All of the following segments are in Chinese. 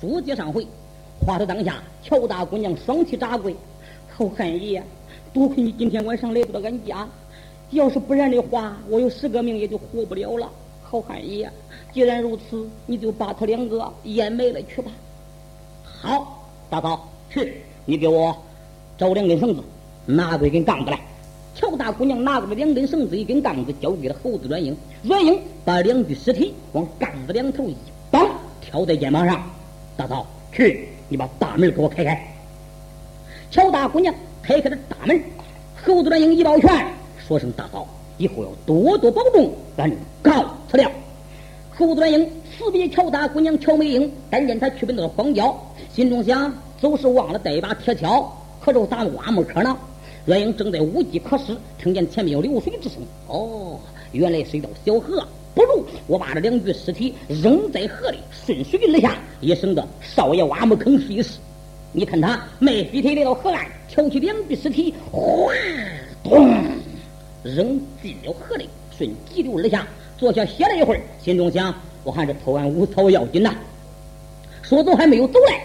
书接上回，话到当下，乔大姑娘双膝扎跪，好汉爷，多亏你今天晚上来不到俺家，要是不然的话，我有十个命也就活不了了。好汉爷，既然如此，你就把他两个掩埋了去吧。好，大嫂，去，你给我找两根绳子，拿过一根杠子来。乔大姑娘拿过了两根绳子，一根杠子，交给了猴子软英。软英把两具尸体往杠子两头一绑，挑在肩膀上。大嫂，去，你把大门给我开开。乔大姑娘开开了大门，猴子软英一抱拳，说声大嫂。以后要多多保重，俺告辞了。猴子软英辞别乔大姑娘乔美英，但见他去奔到了荒郊，心中想：走时忘了带一把铁锹，可着打挖木坑呢。软英正在无计可施，听见前面有流水之声。哦，原来是一道小河，我把这两具尸体扔在河里，顺水而下，也省得少爷挖木坑试一试。你看他迈飞腿来到河岸，挑起两具尸体，哗，咚。扔进了河里，顺急流而下，坐下歇了一会儿，心中想：我还是偷完五草要紧呐。说走还没有走来，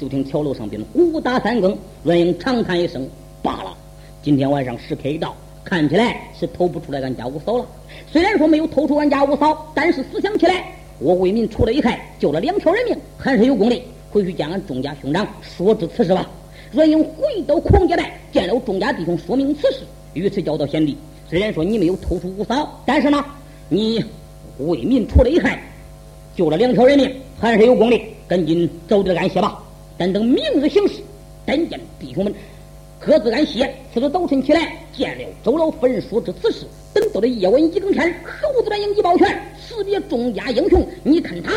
就听桥楼上边鼓打三更，阮英长叹一声：“罢了，今天晚上时刻一到，看起来是偷不出来俺家五嫂了。虽然说没有偷出俺家五嫂，但是思想起来，我为民除了一害，救了两条人命，还是有功的。回去见俺钟家兄长，说知此事吧。”阮英回到孔家来，见了钟家弟兄，说明此事。于是叫到贤弟，虽然说你没有偷出五嫂，但是呢，你为民除了一害，救了两条人命，还是有功的。赶紧早点安歇吧，但等明日行事。但见弟兄们各自安歇。次日早晨起来，见了周老夫人，说知此事。等到了夜晚一更天，猴子来迎一抱拳，辞别众家英雄。你看他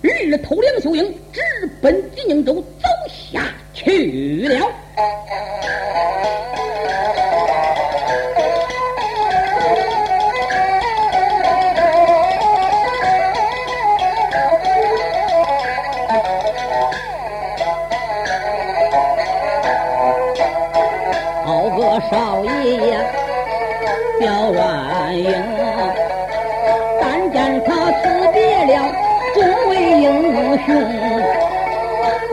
日头梁秀英，直奔济宁州走下去了。表软英，但见他辞别了众位英雄，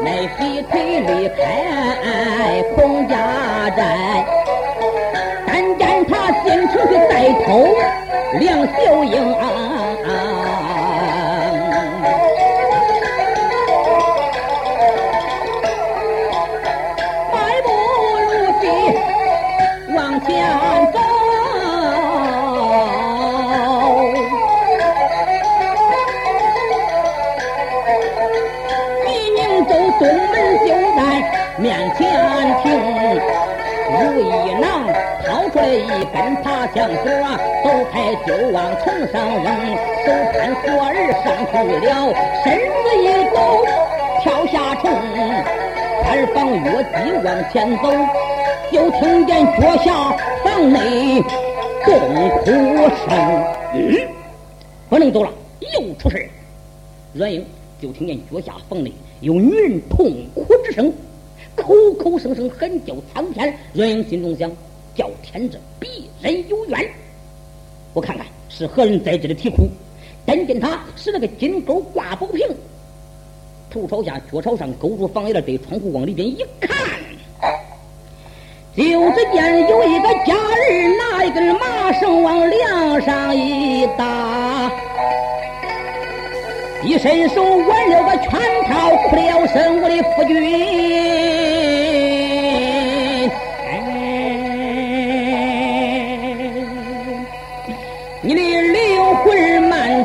迈飞腿离开孔家寨，但见他进城去带头梁小英。根爬墙索，走开就往城上扔，手看锁儿上去了，身子一抖跳下城，二房越地往前走，就听见脚下房内痛哭声，嗯，不能走了，又出事阮英就听见脚下房内有女人痛哭之声。口口声声喊叫苍天，阮英心中想：叫天子鄙人有冤。我看看是何人在这里啼哭。但见他是那个金钩挂宝瓶，头朝下，脚朝上，勾住房檐对窗户往里边一看，就只见有一个家人拿一根麻绳往梁上一搭，一伸手挽了个拳套，哭了声：“我的夫君。”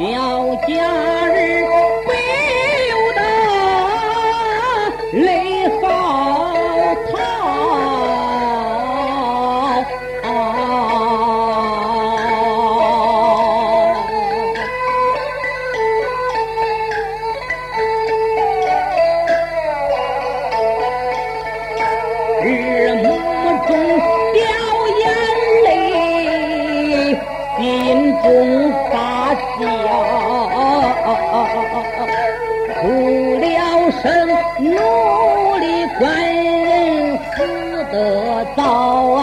小家。奴隶官人死得早，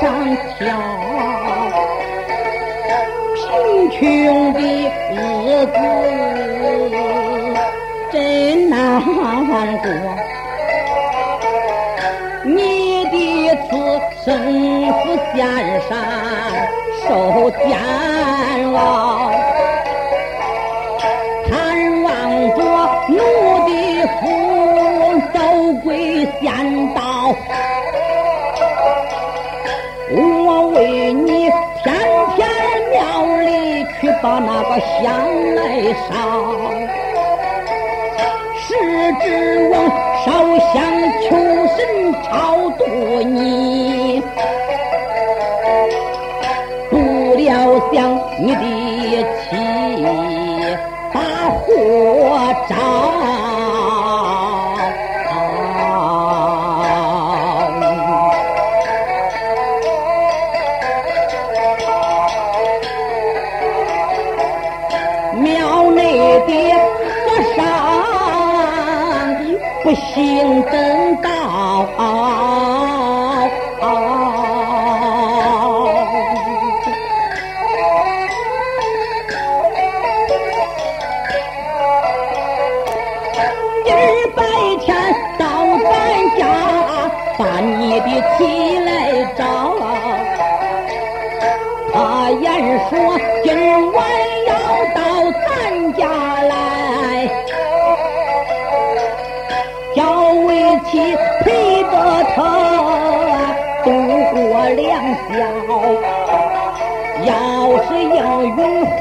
上挑？贫穷的日子真难过，你的子生死线上受煎熬，盼望着奴的父走归仙道。把那个香来烧，是指望烧香求神超度你，妻陪着他度过良宵。要是应允话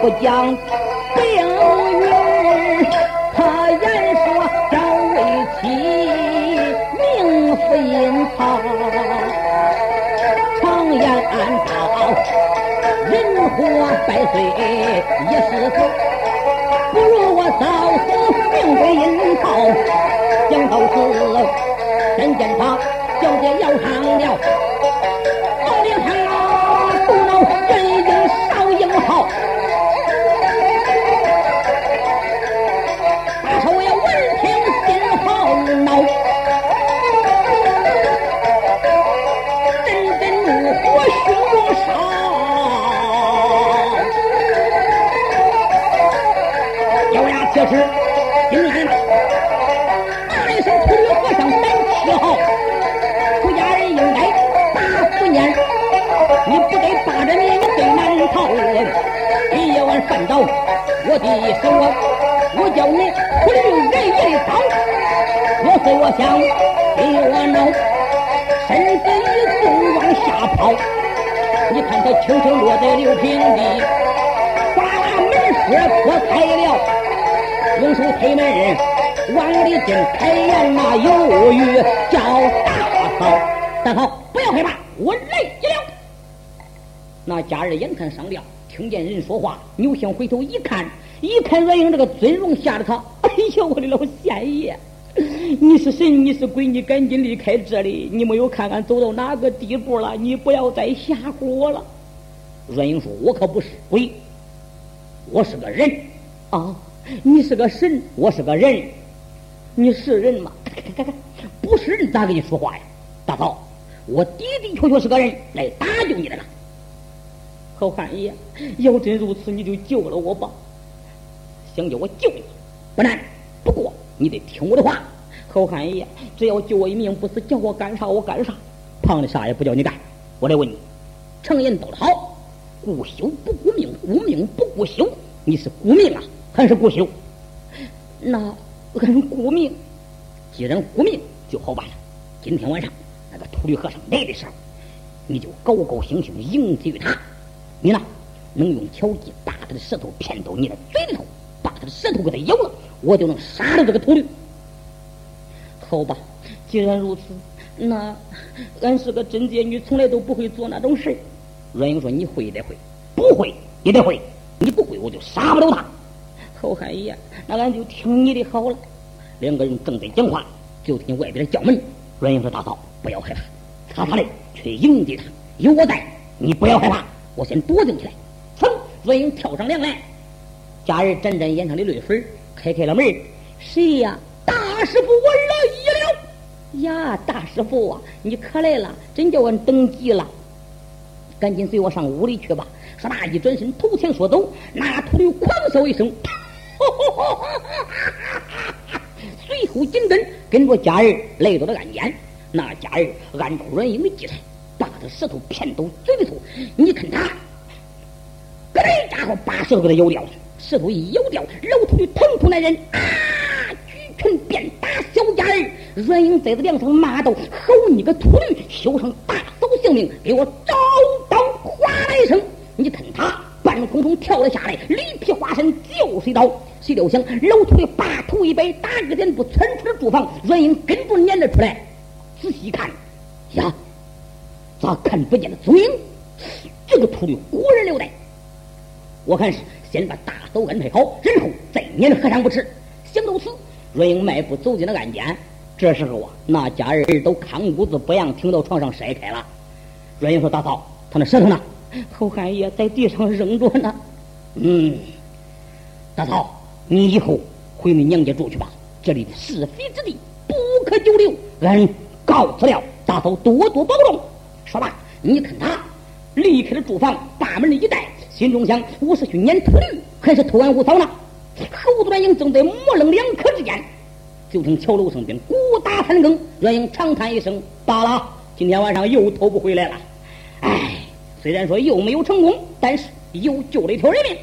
不讲，不应允，他言说叫为妻名副英豪。常言道，人活百岁也是死，不如我早死命归阴曹。讲到此，真见他小姐要上了，一夜晚饭到，我的手，我叫你苦灵人也的刀，我思我想，给我恼。身子一动往下跑，你看他轻轻落在六平地，哗啦门锁破开了，用手推门往里进，开言那犹豫叫大嫂，大嫂不要害怕，我来了。那家人眼看上吊，听见人说话，扭向回头一看，一看阮英这个尊容，吓得他，哎呦我的老仙爷！你是神，你是鬼，你赶紧离开这里！你没有看看走到哪个地步了？你不要再吓唬我了。阮英说：“我可不是鬼，我是个人啊！你是个神，我是个人，你是人吗？看看看，不是人咋跟你说话呀？大嫂，我的的确确是个人来打救你的了。好汉爷，要真如此，你就救了我吧。想叫我救你，不难，不过。”你得听我的话，好汉爷，只要救我一命不死，叫我干啥我干啥。胖的啥也不叫你干。我来问你，常言道得好，顾修不顾命，顾命不顾修，你是顾命啊，还是顾修？那俺顾命。既然顾命，就好办了。今天晚上那个秃驴和尚来的时候，你就高高兴兴迎接他。你呢，能用巧计把他的舌头骗到你的嘴里头，把他的舌头给他咬了，我就能杀了这个秃驴。好吧，既然如此，那俺是个贞洁女，从来都不会做那种事。阮英说：“你会得会，不会也得会。你不会，我就杀不了他。”好汉爷，那俺就听你的好了。两个人正在讲话，就听外边叫门。阮英说：“大嫂，不要害怕，擦擦泪去迎接他。有我在，你不要害怕。我先躲进去来。”噌，阮英跳上梁来。家人沾沾眼上的泪水，开开了门。谁呀？大师傅，我来了。呀，大师傅啊，你可来了，真叫俺等急了。赶紧随我上屋里去吧。说罢，一转身，头前说走，那秃驴狂笑一声，随后紧跟跟着家人来到了案间。那家人按照阮英的计策，把他舌头骗到嘴里头。你看他，这家伙把舌头给他咬掉了。舌头一咬掉，老秃驴疼痛难忍啊！举拳便打小家儿，阮英在这梁上骂道：“好你个秃驴，休想大嫂性命，给我招刀！”哗啦一声，你看他半空中跳了下来，里皮花身就是一刀。谁料想老秃驴把头一摆，打个点步窜出了住房，阮英跟着撵了出来。仔细看，咋看不见的踪影？这个秃驴果然留在。我看是先把大嫂安排好，然后再撵和尚不迟。想到此。阮英迈步走进了案间，这时候啊，那家人都看屋子不让停到床上筛开了。阮英说：“大嫂，他那舌头呢？”后汉爷在地上扔着呢。嗯，大嫂，你以后回你娘家住去吧，这里的是非之地，不可久留。俺告辞了，大嫂多多保重。说罢，你看他离开了住房，把门一带，心中想：我是去撵秃驴，还是偷俺五嫂呢？猴子阮英正在模棱两可之间，就听桥楼上边鼓打三更。阮英长叹一声：“罢了，今天晚上又偷不回来了。唉，虽然说又没有成功，但是又救了一条人命，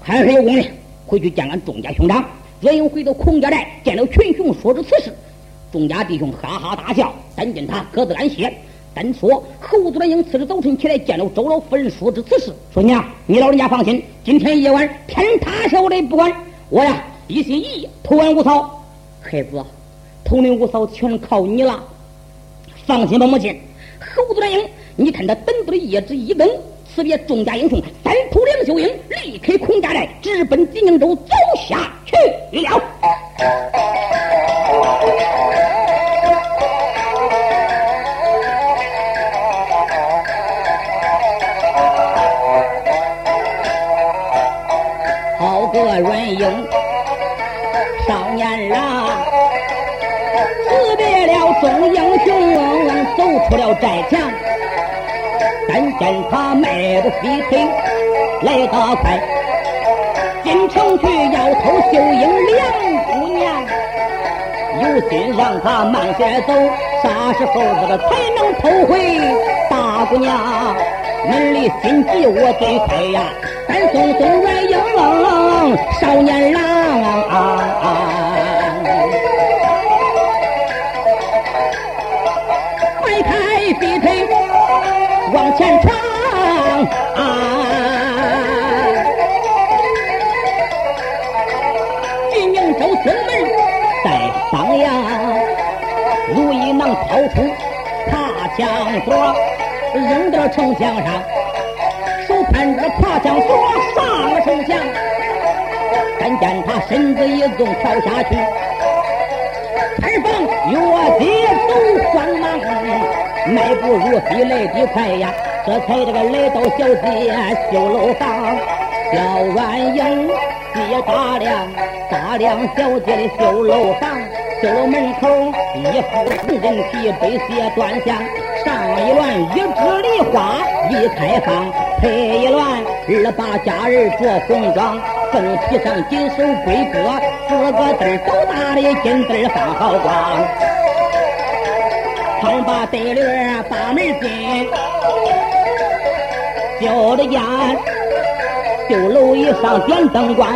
还是有功的。回去见俺钟家兄长。”阮英回到孔家寨，见了群雄，说着此事。众家弟兄哈哈大笑，但见他各自安歇。单说侯子兰英次日早晨起来见了周老夫人，说知此事，说娘，你老人家放心，今天夜晚天塌下来不管我呀，一心一意投俺五嫂。孩子，投你五嫂全靠你了，放心吧，母亲。侯子兰英，你看他等不了叶子一更，辞别众家英雄，三扑两秀英，离开孔家寨，直奔锦宁州走下去了。少年郎，辞别了众英雄，走出了寨墙。但见他迈步飞腿来得快，进城去要偷秀英梁姑娘，有心让他慢些走，啥时候这个才能偷回大姑娘？门里心急我最快呀，赶送送阮少年郎，迈开飞腿往前闯。金宁州东门在方阳，如意囊掏出爬墙索，扔到城墙上，手攀着爬墙索上了城墙。见他身子一纵跳下去，开房越地走慌忙，迈步如飞来得快呀。这才这个来到小姐修楼房，小软英接打量，打量小姐的修楼房，修楼门口一副红人皮背鞋端详，上一乱一枝梨花一开放，配一乱二八佳人着红装。凤皮上金手龟脖，四个字儿斗大的金字儿放好光。方把对联把门进，小的家，就楼一上点灯光。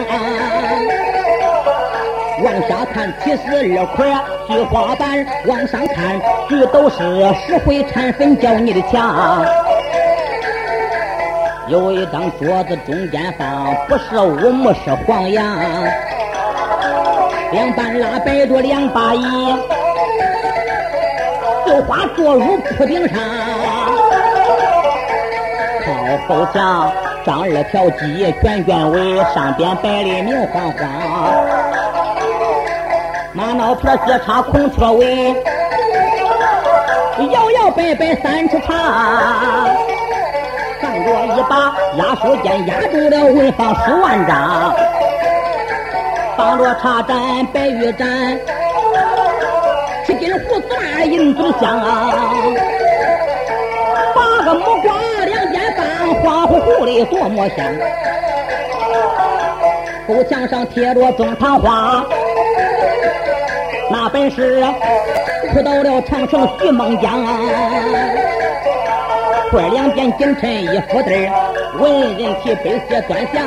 往下看七十二块菊花板，往上看这都是石灰掺粉浇你的墙。有一张桌子中间放，不是乌木是黄杨。两半拉摆着两把椅，绣花坐如铺顶上。靠后墙张二条鸡卷卷尾，上边摆的明晃晃。马脑皮斜插孔雀尾，摇摇摆摆三尺长。我一把压书间压住了文房十万张，放着茶盏、白玉盏，七斤胡子银子香，八个木瓜两间放，花乎乎的多么香。后墙上贴着中堂花，那本是哭到了长城徐梦江。块两边紧衬一副对儿，文人提杯写端详，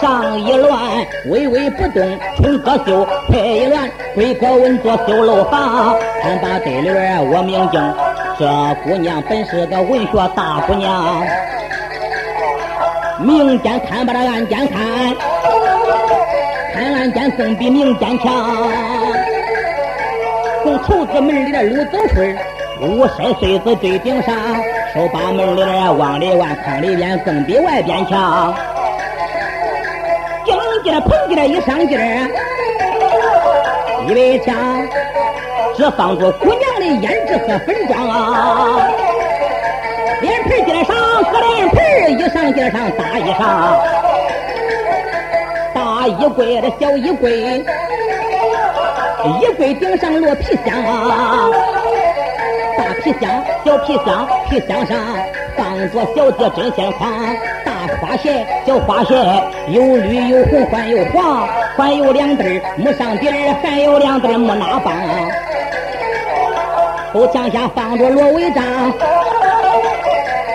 上一乱微微不动，春歌秀配一乱，闺阁稳坐绣楼房，看把对联我明镜，这姑娘本是个文学大姑娘，明间看把这暗间看，看暗间更比明间强，从绸子门里的路走出儿，五筛穗子堆顶上。手把门里往里望，看里边更比外边强。进进来，捧进来，一上劲儿，一围墙，只放着姑娘的胭脂和粉妆啊。脸盆进来上，搁脸盆一上劲上大衣裳，大衣柜的小衣柜，衣柜顶上落皮箱啊。皮箱，小皮箱，皮箱上放着小姐针线筐，大花鞋，小花鞋，有绿有红，还有黄，还有两对木上底儿，还有两对木拿棒。后墙下放着罗帷帐，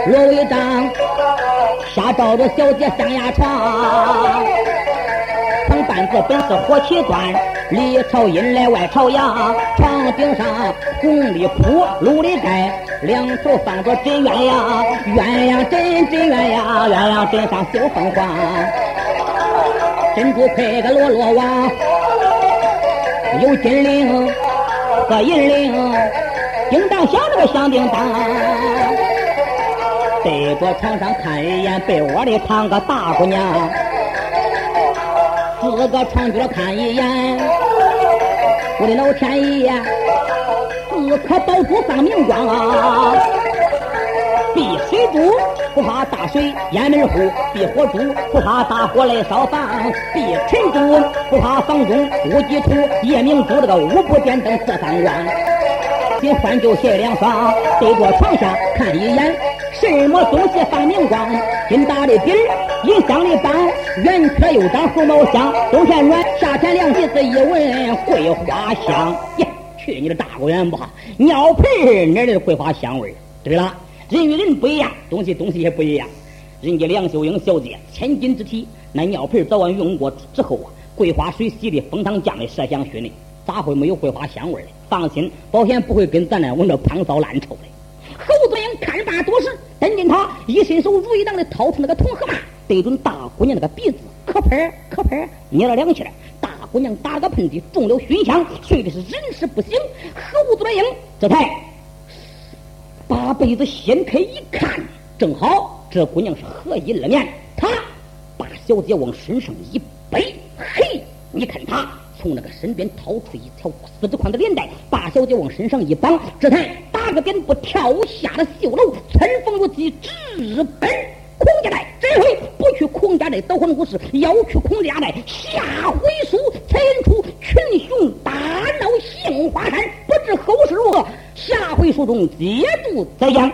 罗帷帐下罩着小姐象牙床，床板子本是火漆砖。里朝阴来外朝阳，床顶上红里铺绿里盖，两头放着真鸳鸯，鸳鸯真真鸳鸯，鸳鸯枕上绣凤凰，珍珠配个罗罗网，有金铃和银铃，叮当响那个响叮当，对着床上看一眼，被窝里躺个大姑娘。四个床角看一眼，我的老天爷，四颗白珠放明光啊！避水珠不怕大水淹门户，避火珠不怕大火来烧房，避尘珠不怕房中无积土，夜明珠这个五不点灯四三光。换旧鞋两双，对着床下看一眼，什么东西放明光？金大的底儿，银镶的板，圆缺又长猴毛香。冬天暖，夏天凉，鼻子一闻桂花香。呀，去你的大果园吧！尿盆哪来的桂花香味对了，人与人不一样，东西东西也不一样。人家梁秀英小姐千金之体，那尿盆早晚用过之后啊，桂花水洗的，蜂糖浆的，麝香熏的。咋会没有桂花香味呢？放心，保险不会跟咱那闻着胖骚烂臭的。猴子英看罢多时，瞪见他一伸手如意当的掏出那个铜盒嘛，对准大姑娘那个鼻子，磕拍磕拍捏了两下，大姑娘打了个喷嚏，中了熏香，睡的是人事不省。猴子英这才把被子掀开一看，正好这姑娘是合衣二面，他把小姐往身上一背，嘿，你看他。从那个身边掏出一条四指宽的连带，把小姐往身上一绑，这才打个点步跳下了绣楼，春风如急，直奔孔家寨。这回不去孔家寨捣黄故事，要去孔家寨下回书，才引出群雄大闹杏花山。不知后事如何，下回书中接着再讲。